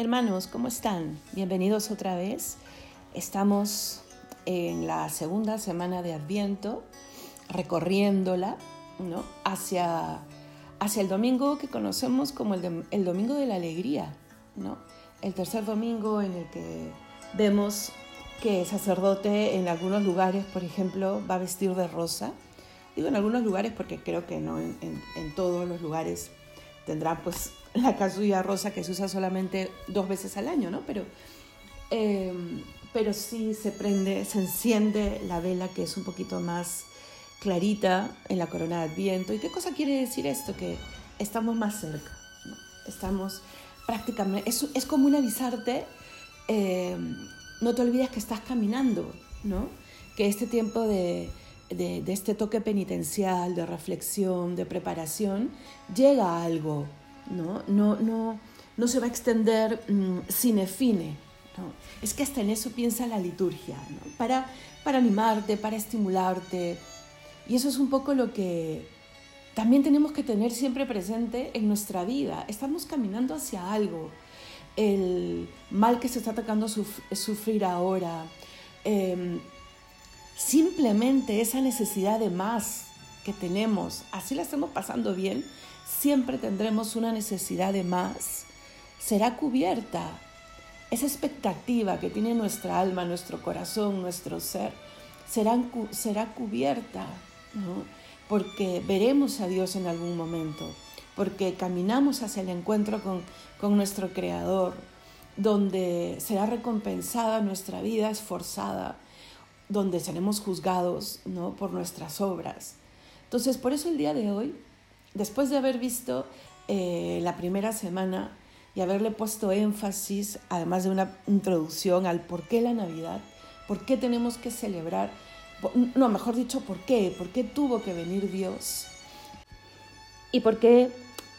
Hermanos, ¿cómo están? Bienvenidos otra vez. Estamos en la segunda semana de Adviento, recorriéndola ¿no? hacia, hacia el domingo que conocemos como el, domingo de la alegría, ¿no? el tercer domingo en el que vemos que el sacerdote en algunos lugares, por ejemplo, va a vestir de rosa. Digo en algunos lugares porque creo que no en todos los lugares tendrá pues la casulla rosa que se usa solamente dos veces al año, ¿no? Pero, eh, pero sí se prende, se enciende la vela que es un poquito más clarita en la corona de Adviento. ¿Y qué cosa quiere decir esto? Que estamos más cerca, ¿no? Estamos prácticamente, es, es como un avisarte, eh, no te olvides que estás caminando, ¿no? Que este tiempo de, de, este toque penitencial, de reflexión, de preparación, llega a algo, ¿no? No, no, no se va a extender mmm, sine fine. ¿no? Es que hasta en eso piensa la liturgia, para, para animarte, para estimularte. Y eso es un poco lo que también tenemos que tener siempre presente en nuestra vida. Estamos caminando hacia algo. El mal que se está atacando suf sufrir ahora. Eh, simplemente esa necesidad de más que tenemos, así la estamos pasando bien, siempre tendremos una necesidad de más, será cubierta. Esa expectativa que tiene nuestra alma, nuestro corazón, nuestro ser, será, será cubierta, ¿no? porque veremos a Dios en algún momento, porque caminamos hacia el encuentro con, con nuestro Creador, donde será recompensada nuestra vida esforzada, donde seremos juzgados ¿no? por nuestras obras. Entonces, por eso el día de hoy después de haber visto eh, la primera semana y haberle puesto énfasis, además de una introducción al por qué la Navidad, por qué tenemos que celebrar, no, mejor dicho, por qué, por qué tuvo que venir Dios y por qué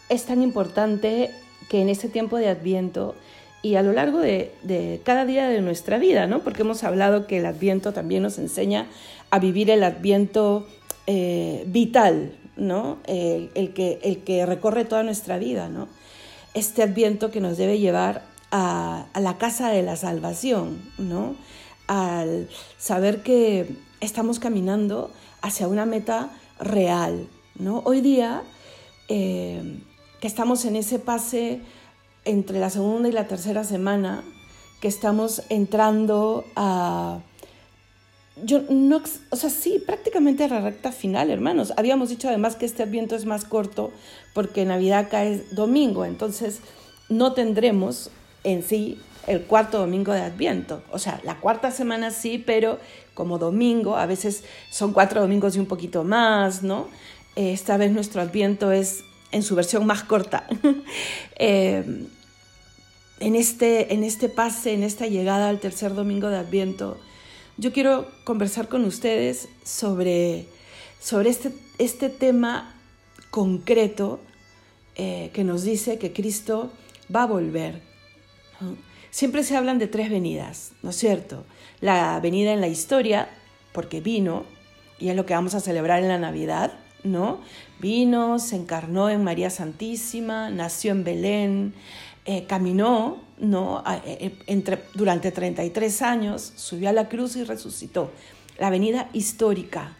es tan importante que en este tiempo de Adviento y a lo largo de, cada día de nuestra vida, ¿no? Porque hemos hablado que el Adviento también nos enseña a vivir el Adviento eh, vital, ¿no? El, que, el que recorre toda nuestra vida, ¿no? Este adviento que nos debe llevar a, a la casa de la salvación, ¿no? Al saber que estamos caminando hacia una meta real, ¿no? Hoy día, eh, que estamos en ese pase entre la segunda y la tercera semana, que estamos entrando a yo no, o sea, sí, prácticamente a la recta final, hermanos. Habíamos dicho además que este adviento es más corto porque Navidad cae domingo, entonces no tendremos en sí el cuarto domingo de adviento. O sea, la cuarta semana sí, pero como domingo, a veces son cuatro domingos y un poquito más, ¿no? Esta vez nuestro adviento es en su versión más corta. eh, en, este, en este pase, en esta llegada al tercer domingo de adviento, yo quiero conversar con ustedes sobre, sobre este, este tema concreto eh, que nos dice que Cristo va a volver. Siempre se hablan de tres venidas, ¿no es cierto? La venida en la historia, porque vino, y es lo que vamos a celebrar en la Navidad, ¿no? Vino, se encarnó en María Santísima, nació en Belén, eh, caminó ¿no? Eh, entre, durante 33 años, subió a la cruz y resucitó. La venida histórica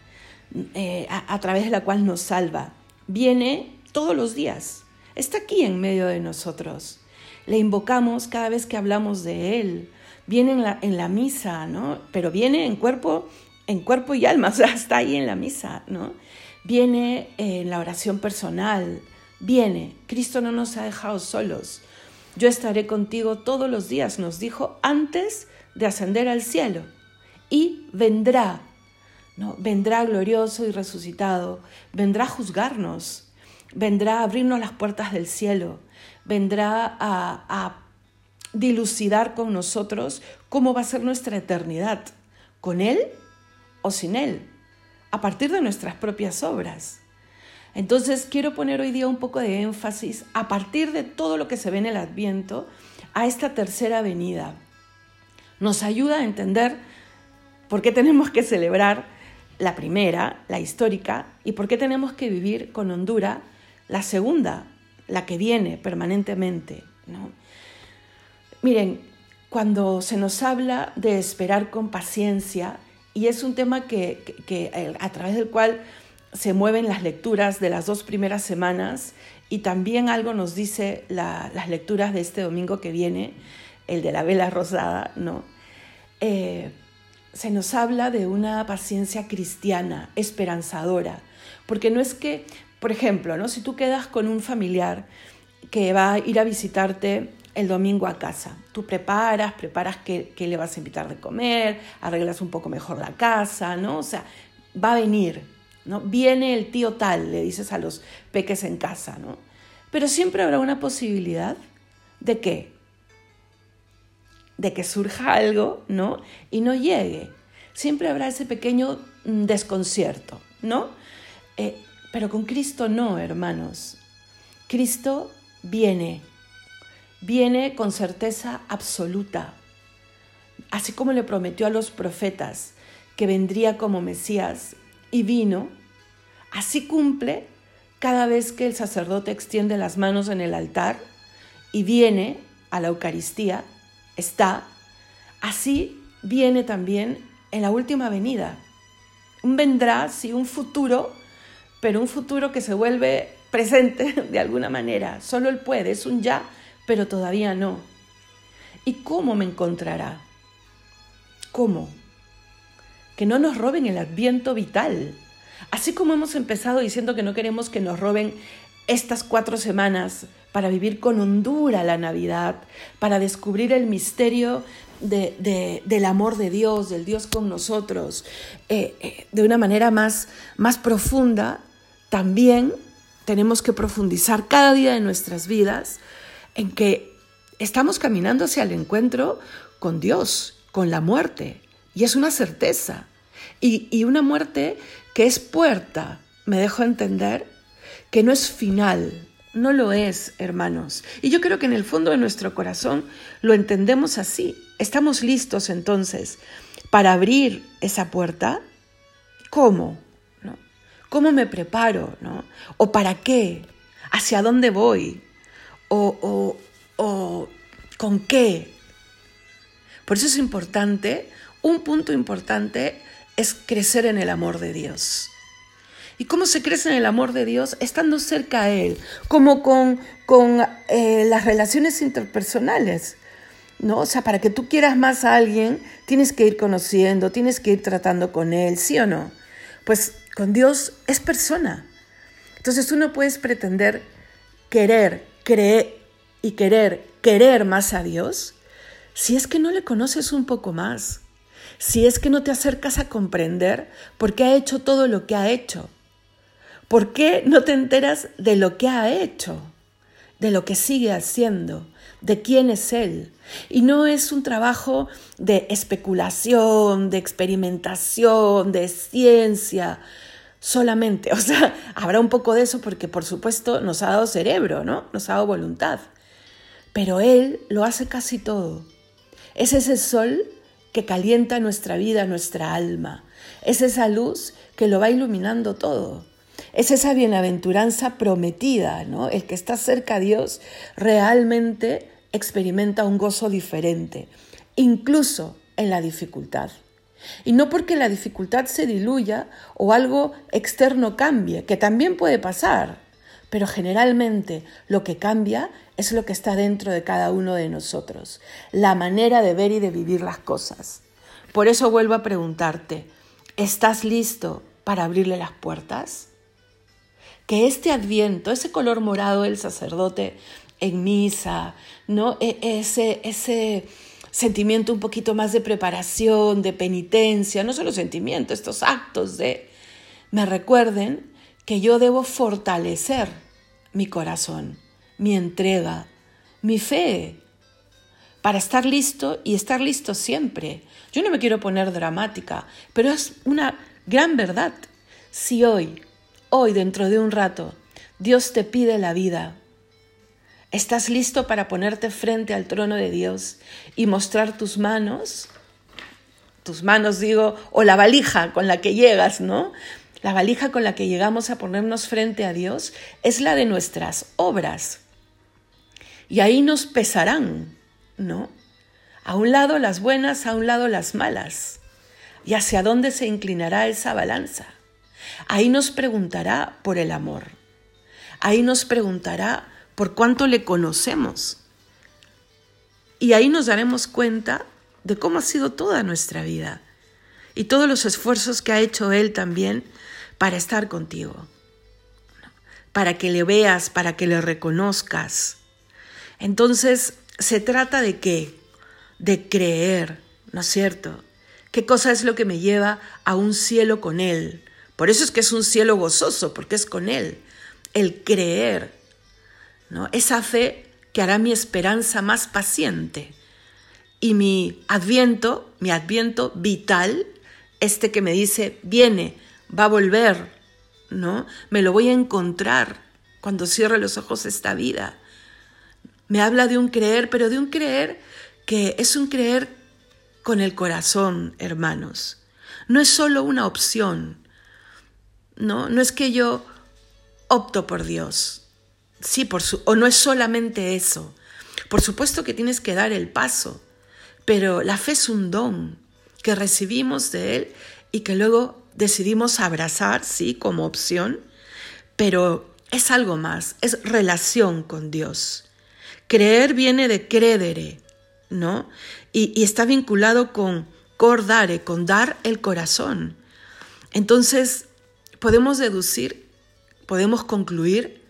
eh, a, través de la cual nos salva. Viene todos los días, está aquí en medio de nosotros. Le invocamos cada vez que hablamos de Él. Viene en la, en la misa, ¿no? Pero viene en cuerpo, en cuerpo y alma, o sea, está ahí en la misa, ¿no? Viene en la oración personal, viene. Cristo no nos ha dejado solos. Yo estaré contigo todos los días, nos dijo antes de ascender al cielo. Y vendrá, ¿no? Vendrá glorioso y resucitado, vendrá a juzgarnos, vendrá a abrirnos las puertas del cielo, vendrá a, a dilucidar con nosotros cómo va a ser nuestra eternidad, con Él o sin Él, a partir de nuestras propias obras. Entonces quiero poner hoy día un poco de énfasis a partir de todo lo que se ve en el Adviento a esta tercera venida. Nos ayuda a entender por qué tenemos que celebrar la primera, la histórica, y por qué tenemos que vivir con Honduras la segunda, la que viene permanentemente. Miren, cuando se nos habla de esperar con paciencia, y es un tema que, a través del cual se mueven las lecturas de las dos primeras semanas, y también algo nos dice las lecturas de este domingo que viene, el de la vela rosada, ¿no? Eh, se nos habla de una paciencia cristiana, esperanzadora, porque no es que, por ejemplo, ¿no? si tú quedas con un familiar que va a ir a visitarte el domingo a casa, tú preparas, preparas qué, le vas a invitar de comer, arreglas un poco mejor la casa, ¿no? O sea, va a venir, ¿no? Viene el tío tal, le dices a los peques en casa, ¿no? Pero siempre habrá una posibilidad de qué? De que surja algo, ¿no? Y no llegue. Siempre habrá ese pequeño mm, desconcierto, ¿no? Eh, pero con Cristo no, hermanos. Cristo viene, viene con certeza absoluta, así como le prometió a los profetas que vendría como Mesías y vino, así cumple cada vez que el sacerdote extiende las manos en el altar y viene a la Eucaristía, está, así viene también en la última venida. Un vendrá, sí, un futuro, pero un futuro que se vuelve presente de alguna manera. Solo Él puede, es un ya, pero todavía no. ¿Y cómo me encontrará? ¿Cómo? Que no nos roben el adviento vital. Así como hemos empezado diciendo que no queremos que nos roben estas cuatro semanas para vivir con hondura la Navidad, para descubrir el misterio del amor de Dios, del Dios con nosotros, eh, eh, de una manera más, más profunda, también tenemos que profundizar cada día de nuestras vidas en que estamos caminando hacia el encuentro con Dios, con la muerte. Y es una certeza. Y, y una muerte que es puerta, me dejo entender, que no es final, no lo es, hermanos. Y yo creo que en el fondo de nuestro corazón lo entendemos así. ¿Estamos listos entonces para abrir esa puerta? ¿Cómo? ¿Cómo me preparo? ¿no? ¿O para qué? ¿Hacia dónde voy? ¿O, o, con qué? Por eso es importante, un punto importante es crecer en el amor de Dios. ¿Y cómo se crece en el amor de Dios? Estando cerca a Él, como con, con eh, las relaciones interpersonales. ¿no? O sea, para que tú quieras más a alguien, tienes que ir conociendo, tienes que ir tratando con Él, ¿sí o no? Pues con Dios es persona. Entonces tú no puedes pretender querer, creer y querer, querer más a Dios si es que no le conoces un poco más, si es que no te acercas a comprender por qué ha hecho todo lo que ha hecho, por qué no te enteras de lo que ha hecho, de lo que sigue haciendo, de quién es Él. Y no es un trabajo de especulación, de experimentación, de ciencia, solamente. O sea, habrá un poco de eso porque por supuesto nos ha dado cerebro, ¿no? Nos ha dado voluntad. Pero Él lo hace casi todo. Es ese sol que calienta nuestra vida, nuestra alma. Es esa luz que lo va iluminando todo. Es esa bienaventuranza prometida, ¿no? El que está cerca a Dios realmente experimenta un gozo diferente, incluso en la dificultad. Y no porque la dificultad se diluya o algo externo cambie, que también puede pasar, pero generalmente lo que cambia es lo que está dentro de cada uno de nosotros, la manera de ver y de vivir las cosas. Por eso vuelvo a preguntarte, ¿estás listo para abrirle las puertas? Que este adviento, ese color morado del sacerdote en misa, ¿no? E, ese, ese sentimiento un poquito más de preparación, de penitencia, no solo sentimiento, estos actos de me recuerden que yo debo fortalecer mi corazón, mi entrega, mi fe, para estar listo y estar listo siempre. Yo no me quiero poner dramática, pero es una gran verdad. Si hoy, hoy dentro de un rato, Dios te pide la vida, ¿Estás listo para ponerte frente al trono de Dios y mostrar tus manos? Tus manos, digo, o la valija con la que llegas, ¿no? La valija con la que llegamos a ponernos frente a Dios es la de nuestras obras. Y ahí nos pesarán, ¿no? A un lado las buenas, a un lado las malas. ¿Y hacia dónde se inclinará esa balanza? Ahí nos preguntará por el amor. Ahí nos preguntará por cuánto le conocemos. Y ahí nos daremos cuenta de cómo ha sido toda nuestra vida y todos los esfuerzos que ha hecho Él también para estar contigo, para que le veas, para que le reconozcas. Entonces, se trata de qué? De creer, ¿no es cierto? ¿Qué cosa es lo que me lleva a un cielo con Él? Por eso es que es un cielo gozoso, porque es con Él. El creer, Esa fe que hará mi esperanza más paciente y mi adviento, mi adviento vital, este que me dice, viene, va a volver, ¿no? Me lo voy a encontrar cuando cierre los ojos esta vida. Me habla de un creer, pero de un creer que es un creer con el corazón, hermanos. No es solo una opción, ¿no? No es que yo opto por Dios. Sí, por su, o no es solamente eso. Por supuesto que tienes que dar el paso, pero la fe es un don que recibimos de Él y que luego decidimos abrazar, sí, como opción, pero es algo más, es relación con Dios. Creer viene de credere, ¿no? Y, y está vinculado con cordare, con dar el corazón. Entonces, podemos deducir, podemos concluir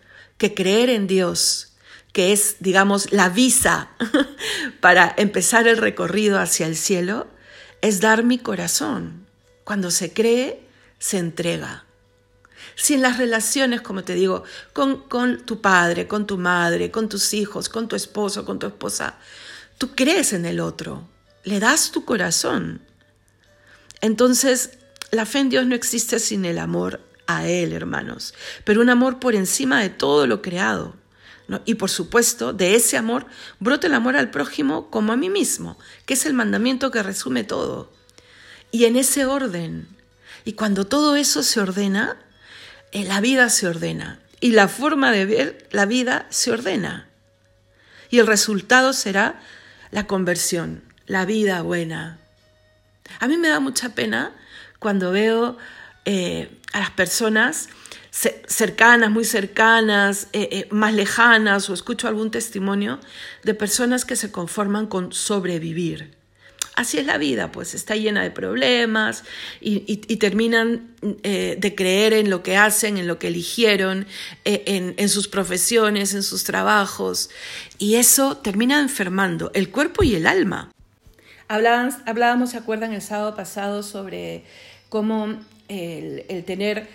que creer en Dios, que es, digamos, la visa para empezar el recorrido hacia el cielo, es dar mi corazón. Cuando se cree, se entrega. Si en las relaciones, como te digo, con, con, tu padre, con tu madre, con tus hijos, con tu esposo, con tu esposa, tú crees en el otro, le das tu corazón. Entonces, la fe en Dios no existe sin el amor a Él, hermanos, pero un amor por encima de todo lo creado. Y por supuesto, de ese amor brota el amor al prójimo como a mí mismo, que es el mandamiento que resume todo. Y en ese orden, y cuando todo eso se ordena, eh, la vida se ordena. Y la forma de ver la vida se ordena. Y el resultado será la conversión, la vida buena. A mí me da mucha pena cuando veo eh, a las personas cercanas, muy cercanas, eh, eh, más lejanas, o escucho algún testimonio de personas que se conforman con sobrevivir. Así es la vida, pues está llena de problemas y, terminan de creer en lo que hacen, en lo que eligieron, en, sus profesiones, en sus trabajos, y eso termina enfermando el cuerpo y el alma. Hablábamos ¿se acuerdan el sábado pasado sobre cómo el, tener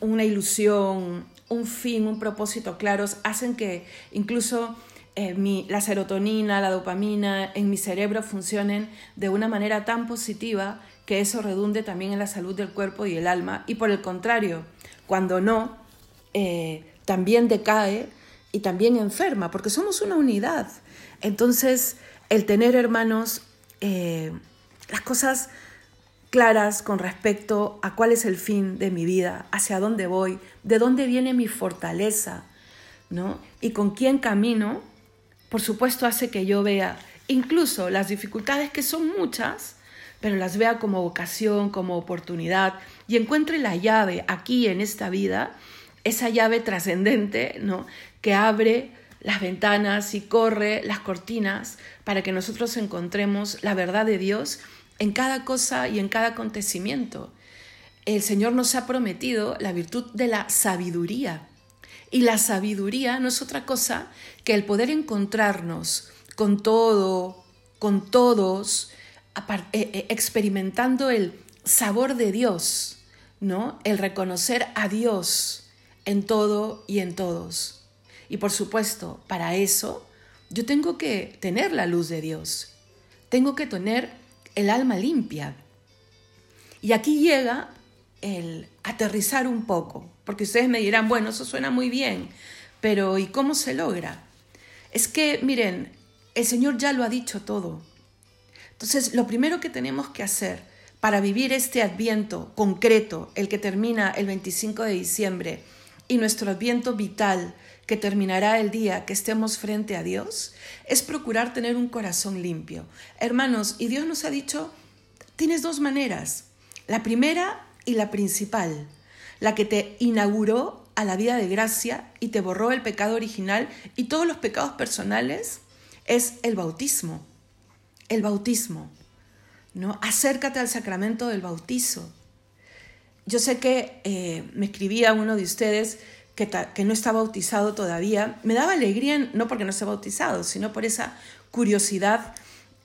una ilusión, un fin, un propósito claros, hacen que incluso eh, la serotonina, la dopamina en mi cerebro funcionen de una manera tan positiva que eso redunde también en la salud del cuerpo y el alma. Y por el contrario, cuando no, eh, también decae y también enferma, porque somos una unidad. Entonces, el tener hermanos, eh, las cosas claras con respecto a cuál es el fin de mi vida, hacia dónde voy, de dónde viene mi fortaleza, ¿no? Y con quién camino, por supuesto hace que yo vea incluso las dificultades que son muchas, pero las vea como vocación, como oportunidad y encuentre la llave aquí en esta vida, esa llave trascendente, ¿no? Que abre las ventanas y corre las cortinas para que nosotros encontremos la verdad de Dios en cada cosa y en cada acontecimiento. El Señor nos ha prometido la virtud de la sabiduría. Y la sabiduría no es otra cosa que el poder encontrarnos con todo, con todos, eh, eh, experimentando el sabor de Dios, ¿no? El reconocer a Dios en todo y en todos. Y por supuesto, para eso yo tengo que tener la luz de Dios. Tengo que tener el alma limpia. Y aquí llega el aterrizar un poco, porque ustedes me dirán, bueno, eso suena muy bien, pero ¿y cómo se logra? Es que, miren, el Señor ya lo ha dicho todo. Entonces, lo primero que tenemos que hacer para vivir este adviento concreto, el que termina el 25 de diciembre, y nuestro adviento vital, que terminará el día que estemos frente a Dios es procurar tener un corazón limpio. Hermanos, y Dios nos ha dicho, tienes dos maneras. La primera y la principal, la que te inauguró a la vida de gracia y te borró el pecado original y todos los pecados personales, es el bautismo. El bautismo. ¿no? Acércate al sacramento del bautizo. Yo sé que eh, me escribía uno de ustedes que, no está bautizado todavía, me daba alegría, no porque no esté bautizado, sino por esa curiosidad,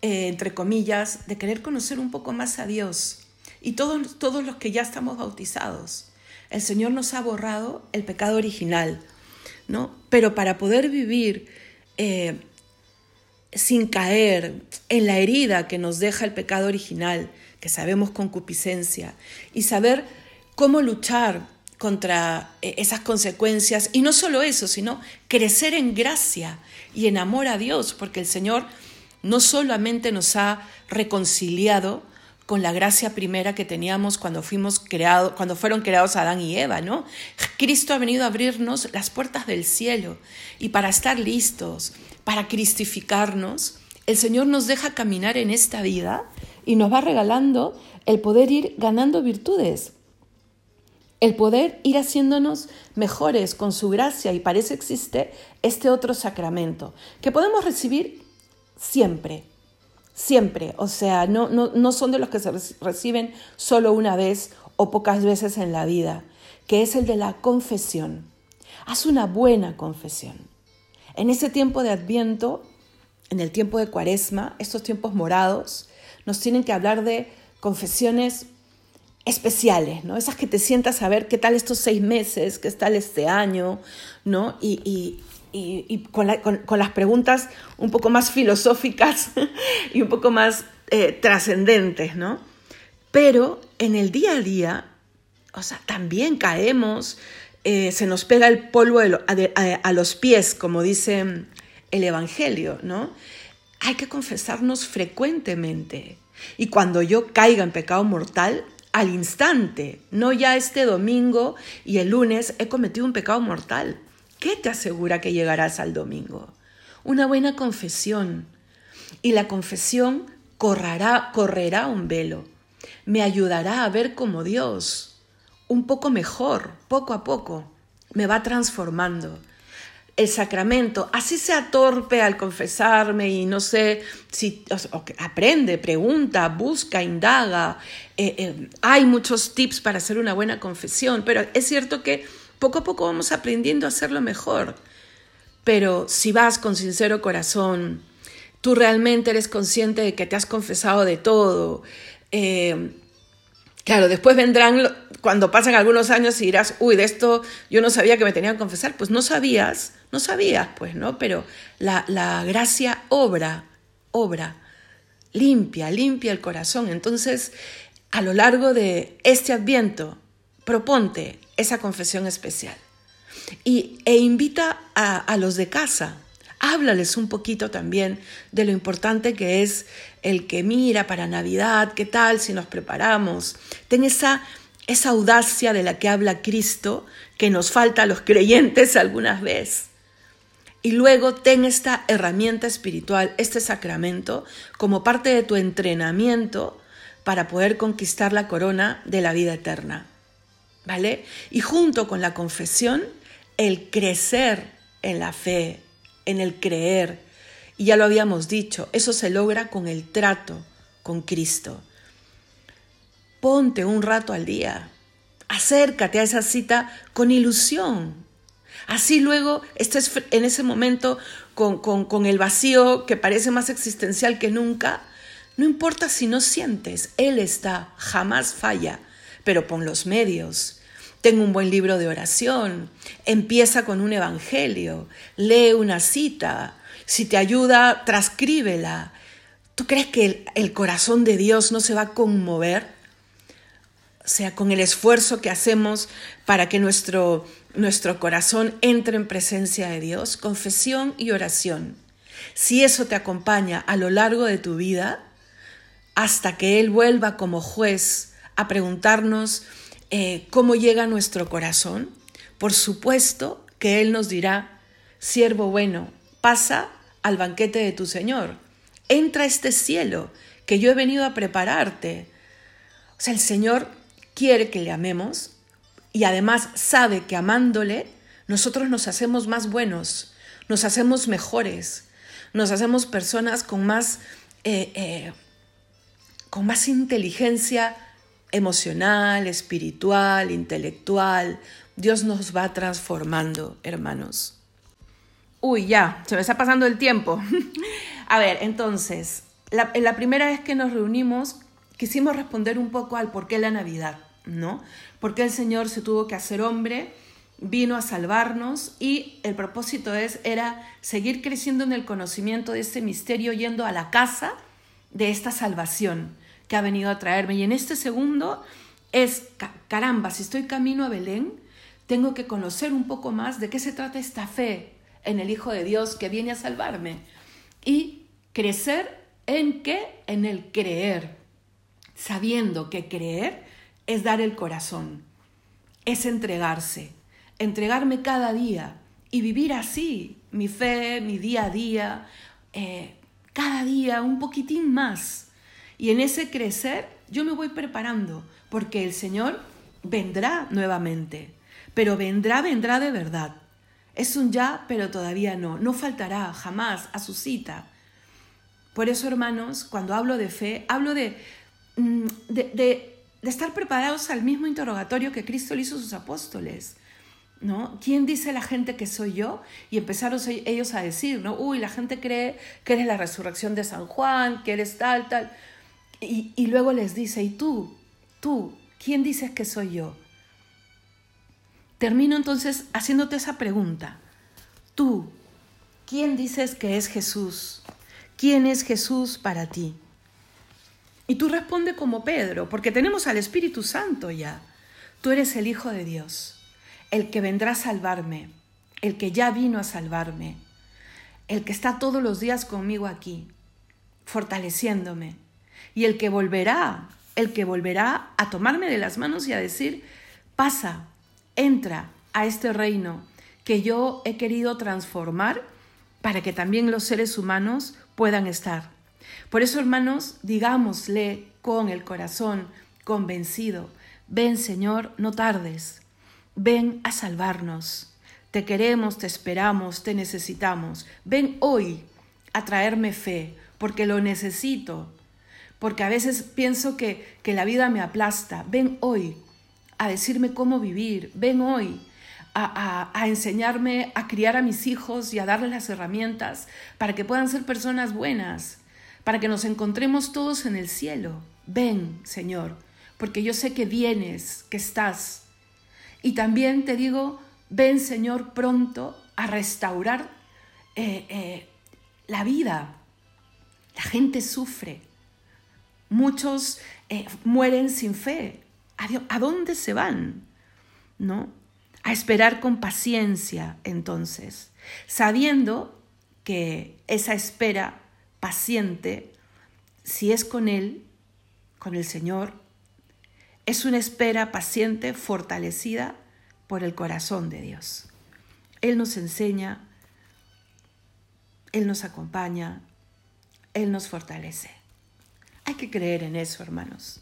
eh, entre comillas, de querer conocer un poco más a Dios. Y todos, todos los que ya estamos bautizados, el Señor nos ha borrado el pecado original, ¿no? Pero para poder vivir eh, sin caer en la herida que nos deja el pecado original, que sabemos concupiscencia, y saber cómo luchar contra eh, esas consecuencias. Y no solo eso, sino crecer en gracia y en amor a Dios, porque el Señor no solamente nos ha reconciliado con la gracia primera que teníamos cuando fuimos creados, cuando fueron creados Adán y Eva, ¿no? Cristo ha venido a abrirnos las puertas del cielo y para estar listos, para cristificarnos, el Señor nos deja caminar en esta vida y nos va regalando el poder ir ganando virtudes el poder ir haciéndonos mejores con su gracia y parece existe este otro sacramento que podemos recibir siempre, siempre, o sea, no, no, no son de los que se reciben solo una vez o pocas veces en la vida, que es el de la confesión. Haz una buena confesión. En ese tiempo de adviento, en el tiempo de cuaresma, estos tiempos morados, nos tienen que hablar de confesiones especiales, ¿no? Esas que te sientas a ver qué tal estos seis meses, qué tal este año, ¿no? Y, con, las preguntas un poco más filosóficas y un poco más eh, trascendentes, ¿no? Pero en el día a día, o sea, también caemos, eh, se nos pega el polvo a, los pies, como dice el Evangelio, ¿no? Hay que confesarnos frecuentemente. Y cuando yo caiga en pecado mortal, al instante, no ya este domingo y el lunes he cometido un pecado mortal. ¿Qué te asegura que llegarás al domingo? Una buena confesión. Y la confesión correrá, correrá un velo. Me ayudará a ver como Dios, un poco mejor, poco a poco. Me va transformando el sacramento, así sea torpe al confesarme y no sé si aprende, pregunta, busca, indaga. Eh, eh, hay muchos tips para hacer una buena confesión, pero es cierto que poco a poco vamos aprendiendo a hacerlo mejor. Pero si vas con sincero corazón, tú realmente eres consciente de que te has confesado de todo, eh, Claro, después vendrán, cuando pasan algunos años y dirás, uy, de esto yo no sabía que me tenía que confesar. Pues no sabías, no sabías, pues, ¿no? Pero la, la gracia obra, obra, limpia, limpia el corazón. Entonces, a lo largo de este adviento, proponte esa confesión especial y, e invita a, a los de casa háblales un poquito también de lo importante que es el que mira para Navidad, qué tal si nos preparamos. Ten esa, esa audacia de la que habla Cristo que nos falta a los creyentes algunas veces. Y luego ten esta herramienta espiritual, este sacramento, como parte de tu entrenamiento para poder conquistar la corona de la vida eterna. ¿Vale? Y junto con la confesión, el crecer en la fe, en el creer. Y ya lo habíamos dicho, eso se logra con el trato con Cristo. Ponte un rato al día, acércate a esa cita con ilusión. Así luego estés en ese momento con, con el vacío que parece más existencial que nunca. No importa si no sientes, Él está, jamás falla, pero pon los medios tengo un buen libro de oración, empieza con un evangelio, lee una cita, si te ayuda, transcríbela. ¿Tú crees que el, corazón de Dios no se va a conmover? O sea, con el esfuerzo que hacemos para que nuestro, nuestro corazón entre en presencia de Dios, confesión y oración. Si eso te acompaña a lo largo de tu vida, hasta que Él vuelva como juez a preguntarnos eh, cómo llega nuestro corazón, por supuesto que Él nos dirá siervo bueno, pasa al banquete de tu Señor. Entra a este cielo que yo he venido a prepararte. O sea, el Señor quiere que le amemos y además sabe que amándole nosotros nos hacemos más buenos, nos hacemos mejores, nos hacemos personas con más, eh, eh, con más inteligencia emocional, espiritual, intelectual. Dios nos va transformando, hermanos. Uy, ya, se me está pasando el tiempo. A ver, entonces, la, la primera vez que nos reunimos, quisimos responder un poco al por qué la Navidad, ¿no? ¿Por qué el Señor se tuvo que hacer hombre? vino a salvarnos y el propósito es, era seguir creciendo en el conocimiento de este misterio, yendo a la casa de esta salvación que ha venido a traerme. Y en este segundo es, caramba, si estoy camino a Belén, tengo que conocer un poco más de qué se trata esta fe en el Hijo de Dios que viene a salvarme y crecer en qué? En el creer, sabiendo que creer es dar el corazón, es entregarse entregarme cada día y vivir así, mi fe, mi día a día, eh, cada día un poquitín más. Y en ese crecer yo me voy preparando, porque el Señor vendrá nuevamente, pero vendrá, vendrá de verdad. Es un ya, pero todavía no. No faltará jamás a su cita. Por eso, hermanos, cuando hablo de fe, hablo de, mm, de, de, estar preparados al mismo interrogatorio que Cristo le hizo a sus apóstoles. ¿no? ¿Quién dice la gente que soy yo? Y empezaron ellos a decir, ¿no? Uy, la gente cree que eres la resurrección de San Juan, que eres tal, tal. Y, luego les dice, ¿y tú? ¿Tú? ¿Quién dices que soy yo? Termino entonces haciéndote esa pregunta. Tú, ¿quién dices que es Jesús? ¿Quién es Jesús para ti? Y tú responde como Pedro, porque tenemos al Espíritu Santo ya. Tú eres el Hijo de Dios el que vendrá a salvarme, el que ya vino a salvarme, el que está todos los días conmigo aquí, fortaleciéndome, y el que volverá, el que volverá a tomarme de las manos y a decir, pasa, entra a este reino que yo he querido transformar para que también los seres humanos puedan estar. Por eso, hermanos, digámosle con el corazón convencido, ven Señor, no tardes, ven a salvarnos. Te queremos, te esperamos, te necesitamos. Ven hoy a traerme fe, porque lo necesito, porque a veces pienso que, que la vida me aplasta. Ven hoy a decirme cómo vivir. Ven hoy a, a, a, enseñarme a criar a mis hijos y a darles las herramientas para que puedan ser personas buenas, para que nos encontremos todos en el cielo. Ven, Señor, porque yo sé que vienes, que estás y también te digo, ven Señor pronto a restaurar eh, eh, la vida. La gente sufre. Muchos eh, mueren sin fe. ¿A dónde se van? ¿No? A esperar con paciencia entonces, sabiendo que esa espera paciente, si es con Él, con el Señor, es una espera paciente fortalecida por el corazón de Dios. Él nos enseña, Él nos acompaña, Él nos fortalece. Hay que creer en eso, hermanos.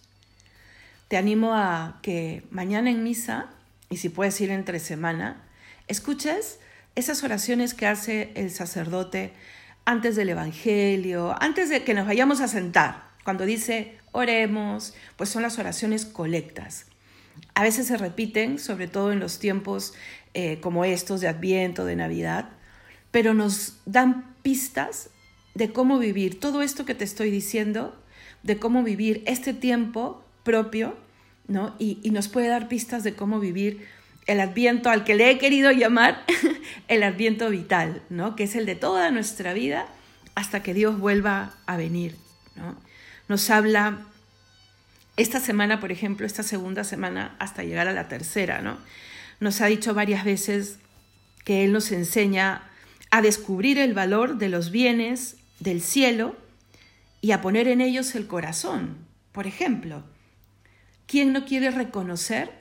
Te animo a que mañana en misa, y si puedes ir entre semana, escuches esas oraciones que hace el sacerdote antes del Evangelio, antes de que nos vayamos a sentar, cuando dice, oremos, pues son las oraciones colectas. A veces se repiten, sobre todo en los tiempos eh, como estos de Adviento, de Navidad, pero nos dan pistas de cómo vivir todo esto que te estoy diciendo, de cómo vivir este tiempo propio, ¿no? Y, nos puede dar pistas de cómo vivir el adviento al que le he querido llamar el adviento vital, ¿no? Que es el de toda nuestra vida hasta que Dios vuelva a venir, ¿no? Nos habla esta semana, por ejemplo, esta segunda semana hasta llegar a la tercera, ¿no? Nos ha dicho varias veces que Él nos enseña a descubrir el valor de los bienes del cielo y a poner en ellos el corazón. Por ejemplo, ¿quién no quiere reconocer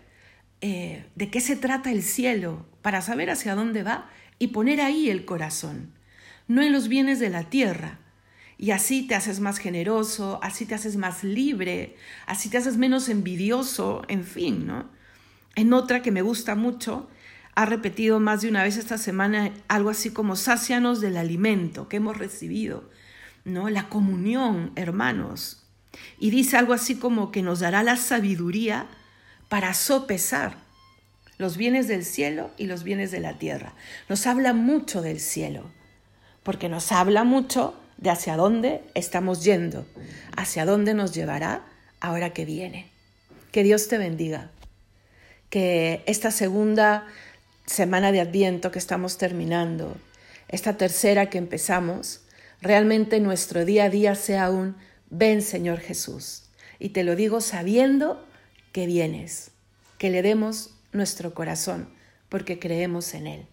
eh, de qué se trata el cielo para saber hacia dónde va? y poner ahí el corazón, no en los bienes de la tierra. Y así te haces más generoso, así te haces más libre, así te haces menos envidioso, en fin, ¿no? En otra que me gusta mucho, ha repetido más de una vez esta semana algo así como sácianos del alimento que hemos recibido, La comunión, hermanos. Y dice algo así como que nos dará la sabiduría para sopesar los bienes del cielo y los bienes de la tierra. Nos habla mucho del cielo, porque nos habla mucho de hacia dónde estamos yendo, hacia dónde nos llevará ahora que viene. Que Dios te bendiga. Que esta segunda semana de Adviento que estamos terminando, esta tercera que empezamos, realmente nuestro día a día sea un ven Señor Jesús. Y te lo digo sabiendo que vienes, que le demos nuestro corazón, porque creemos en Él.